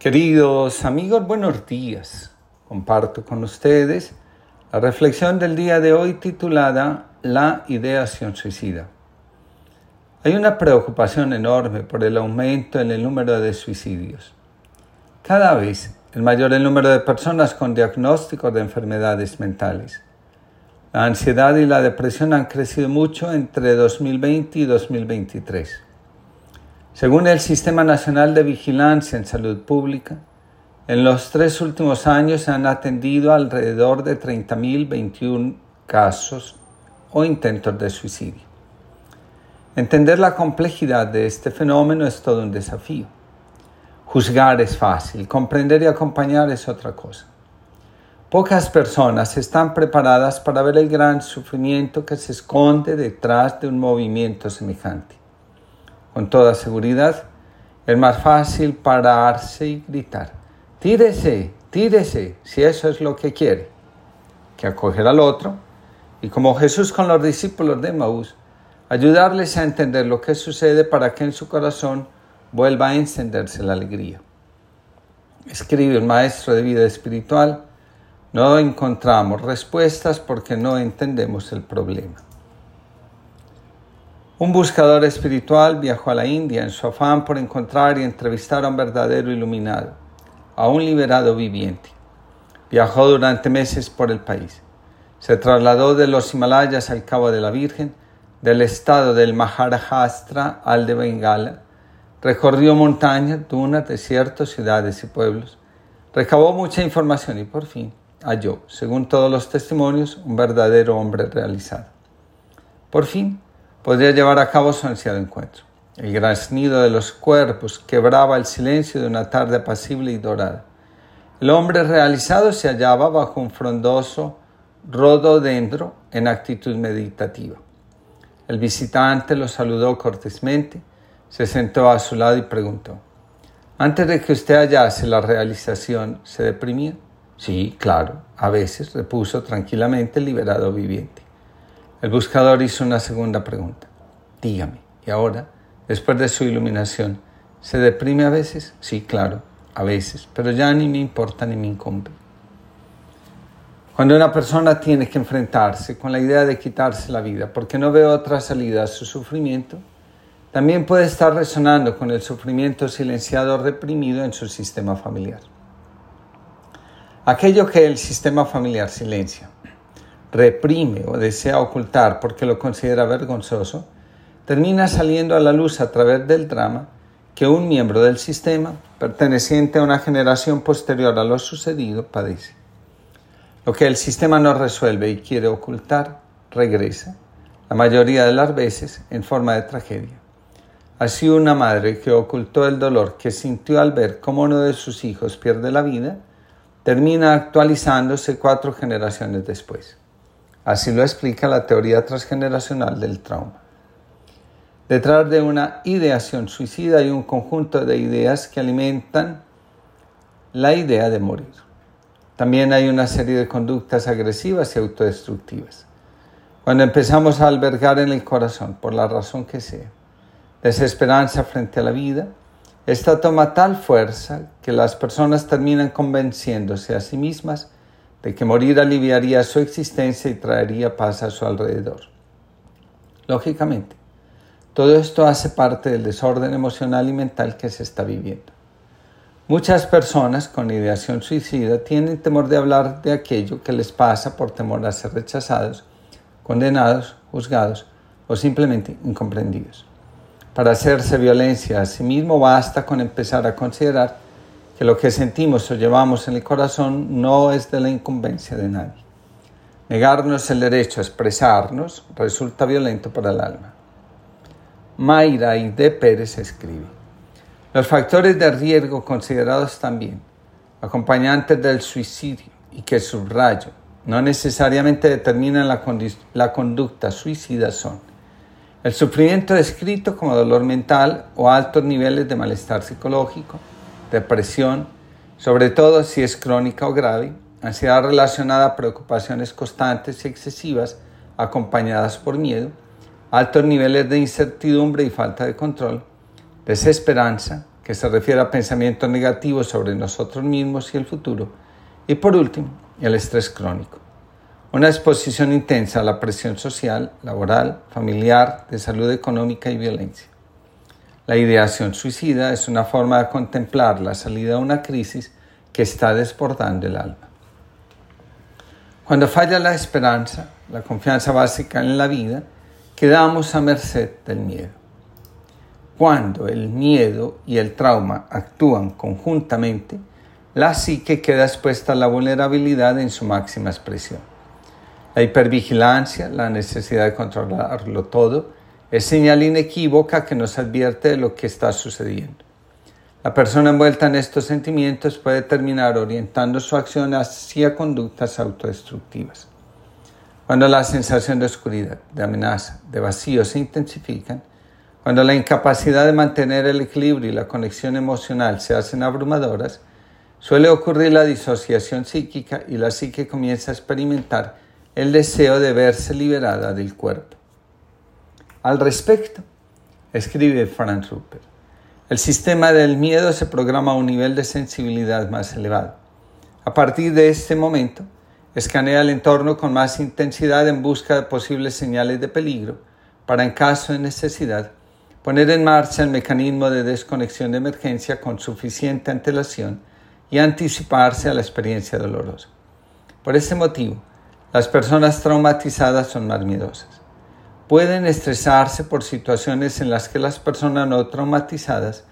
Queridos amigos, buenos días. Comparto con ustedes la reflexión del día de hoy titulada La ideación suicida. Hay una preocupación enorme por el aumento en el número de suicidios. Cada vez es mayor el número de personas con diagnósticos de enfermedades mentales. La ansiedad y la depresión han crecido mucho entre 2020 y 2023. Según el Sistema Nacional de Vigilancia en Salud Pública, en los tres últimos años se han atendido alrededor de 30.021 casos o intentos de suicidio. Entender la complejidad de este fenómeno es todo un desafío. Juzgar es fácil, comprender y acompañar es otra cosa. Pocas personas están preparadas para ver el gran sufrimiento que se esconde detrás de un movimiento semejante. Con toda seguridad, es más fácil pararse y gritar, tírese, tírese, si eso es lo que quiere, que acoger al otro y como Jesús con los discípulos de Maús, ayudarles a entender lo que sucede para que en su corazón vuelva a encenderse la alegría. Escribe un maestro de vida espiritual, no encontramos respuestas porque no entendemos el problema. Un buscador espiritual viajó a la India en su afán por encontrar y entrevistar a un verdadero iluminado, a un liberado viviente. Viajó durante meses por el país. Se trasladó de los Himalayas al Cabo de la Virgen, del estado del Maharashtra al de Bengala. Recorrió montañas, dunas, desiertos, ciudades y pueblos. Recabó mucha información y por fin halló, según todos los testimonios, un verdadero hombre realizado. Por fin podría llevar a cabo su ansiado encuentro. El graznido de los cuerpos quebraba el silencio de una tarde apacible y dorada. El hombre realizado se hallaba bajo un frondoso rododendro en actitud meditativa. El visitante lo saludó cortésmente, se sentó a su lado y preguntó, antes de que usted hallase la realización, ¿se deprimía? Sí, claro, a veces, repuso tranquilamente el liberado viviente. El buscador hizo una segunda pregunta. Dígame, ¿y ahora, después de su iluminación, se deprime a veces? Sí, claro, a veces, pero ya ni me importa ni me incumbe. Cuando una persona tiene que enfrentarse con la idea de quitarse la vida porque no ve otra salida a su sufrimiento, también puede estar resonando con el sufrimiento silenciado reprimido en su sistema familiar. Aquello que el sistema familiar silencia reprime o desea ocultar porque lo considera vergonzoso, termina saliendo a la luz a través del drama que un miembro del sistema, perteneciente a una generación posterior a lo sucedido, padece. Lo que el sistema no resuelve y quiere ocultar, regresa, la mayoría de las veces en forma de tragedia. Así una madre que ocultó el dolor que sintió al ver cómo uno de sus hijos pierde la vida, termina actualizándose cuatro generaciones después. Así lo explica la teoría transgeneracional del trauma. Detrás de una ideación suicida hay un conjunto de ideas que alimentan la idea de morir. También hay una serie de conductas agresivas y autodestructivas. Cuando empezamos a albergar en el corazón, por la razón que sea, desesperanza frente a la vida, esta toma tal fuerza que las personas terminan convenciéndose a sí mismas de que morir aliviaría su existencia y traería paz a su alrededor. Lógicamente, todo esto hace parte del desorden emocional y mental que se está viviendo. Muchas personas con ideación suicida tienen temor de hablar de aquello que les pasa por temor a ser rechazados, condenados, juzgados o simplemente incomprendidos. Para hacerse violencia a sí mismo basta con empezar a considerar que lo que sentimos o llevamos en el corazón no es de la incumbencia de nadie. Negarnos el derecho a expresarnos resulta violento para el alma. Mayra y de Pérez escribe, los factores de riesgo considerados también, acompañantes del suicidio y que subrayo, no necesariamente determinan la conducta suicida son el sufrimiento descrito como dolor mental o altos niveles de malestar psicológico, depresión, sobre todo si es crónica o grave, ansiedad relacionada a preocupaciones constantes y excesivas acompañadas por miedo, altos niveles de incertidumbre y falta de control, desesperanza, que se refiere a pensamientos negativos sobre nosotros mismos y el futuro. Y por último, el estrés crónico. Una exposición intensa a la presión social, laboral, familiar, de salud económica y violencia. La ideación suicida es una forma de contemplar la salida de una crisis que está desbordando el alma. Cuando falla la esperanza, la confianza básica en la vida, quedamos a merced del miedo. Cuando el miedo y el trauma actúan conjuntamente, la psique queda expuesta a la vulnerabilidad en su máxima expresión. La hipervigilancia, la necesidad de controlarlo todo, es señal inequívoca que nos advierte de lo que está sucediendo. La persona envuelta en estos sentimientos puede terminar orientando su acción hacia conductas autodestructivas. Cuando la sensación de oscuridad, de amenaza, de vacío se intensifican, cuando la incapacidad de mantener el equilibrio y la conexión emocional se hacen abrumadoras, suele ocurrir la disociación psíquica y la psique comienza a experimentar el deseo de verse liberada del cuerpo. Al respecto, escribe Frank Rupert, el sistema del miedo se programa a un nivel de sensibilidad más elevado. A partir de este momento, escanea el entorno con más intensidad en busca de posibles señales de peligro para, en caso de necesidad, poner en marcha el mecanismo de desconexión de emergencia con suficiente antelación y anticiparse a la experiencia dolorosa. Por ese motivo, las personas traumatizadas son más miedosas pueden estresarse por situaciones en las que las personas no traumatizadas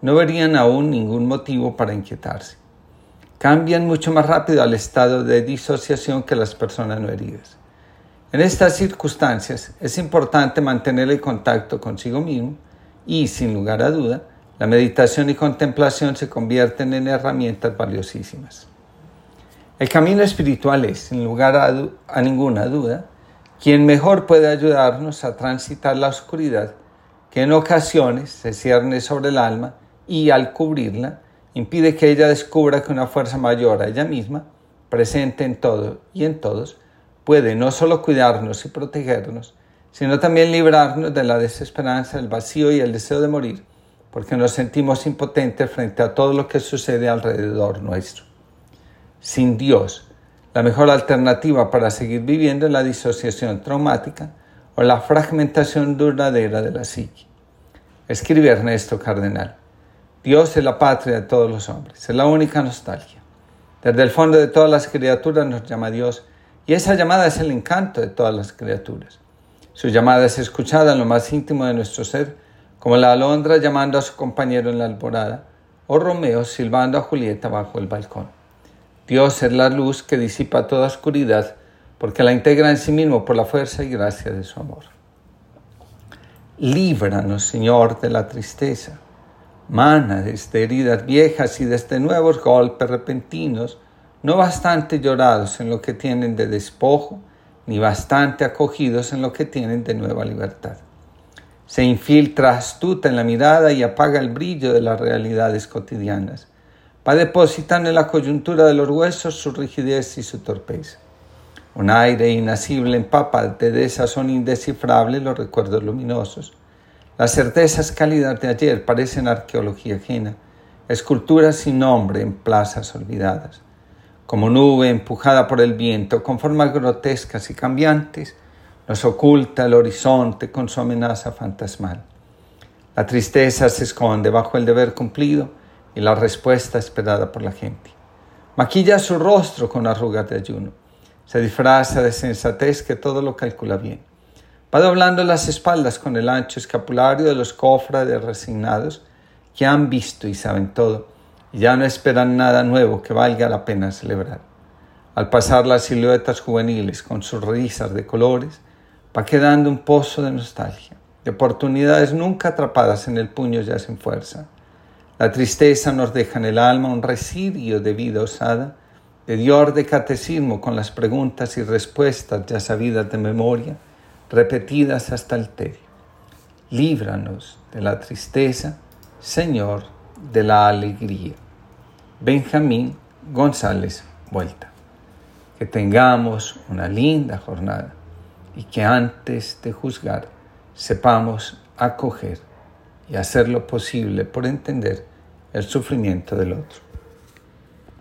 no verían aún ningún motivo para inquietarse. Cambian mucho más rápido al estado de disociación que las personas no heridas. En estas circunstancias es importante mantener el contacto consigo mismo y, sin lugar a duda, la meditación y contemplación se convierten en herramientas valiosísimas. El camino espiritual es, sin lugar a, a ninguna duda, quien mejor puede ayudarnos a transitar la oscuridad que en ocasiones se cierne sobre el alma y al cubrirla impide que ella descubra que una fuerza mayor a ella misma, presente en todo y en todos, puede no solo cuidarnos y protegernos, sino también librarnos de la desesperanza, el vacío y el deseo de morir, porque nos sentimos impotentes frente a todo lo que sucede alrededor nuestro. Sin Dios, la mejor alternativa para seguir viviendo es la disociación traumática o la fragmentación duradera de la psique. Escribe Ernesto Cardenal. Dios es la patria de todos los hombres, es la única nostalgia. Desde el fondo de todas las criaturas nos llama Dios y esa llamada es el encanto de todas las criaturas. Su llamada es escuchada en lo más íntimo de nuestro ser, como la alondra llamando a su compañero en la alborada o Romeo silbando a Julieta bajo el balcón. Dios es la luz que disipa toda oscuridad porque la integra en sí mismo por la fuerza y gracia de su amor. Líbranos, Señor, de la tristeza. Mana desde heridas viejas y desde nuevos golpes repentinos, no bastante llorados en lo que tienen de despojo, ni bastante acogidos en lo que tienen de nueva libertad. Se infiltra astuta en la mirada y apaga el brillo de las realidades cotidianas va depositando en la coyuntura de los huesos su rigidez y su torpeza. Un aire inasible empapa de desazón indescifrable los recuerdos luminosos. Las certezas cálidas de ayer parecen arqueología ajena, esculturas sin nombre en plazas olvidadas. Como nube empujada por el viento, con formas grotescas y cambiantes, nos oculta el horizonte con su amenaza fantasmal. La tristeza se esconde bajo el deber cumplido y la respuesta esperada por la gente. Maquilla su rostro con arrugas de ayuno. Se disfraza de sensatez que todo lo calcula bien. Va doblando las espaldas con el ancho escapulario de los cofrades resignados que han visto y saben todo y ya no esperan nada nuevo que valga la pena celebrar. Al pasar las siluetas juveniles con sus risas de colores, va quedando un pozo de nostalgia, de oportunidades nunca atrapadas en el puño ya sin fuerza la tristeza nos deja en el alma un residuo de vida osada, de dios de catecismo con las preguntas y respuestas ya sabidas de memoria, repetidas hasta el tedio. Líbranos de la tristeza, Señor, de la alegría. Benjamín González Vuelta. Que tengamos una linda jornada y que antes de juzgar sepamos acoger y hacer lo posible por entender el sufrimiento del otro.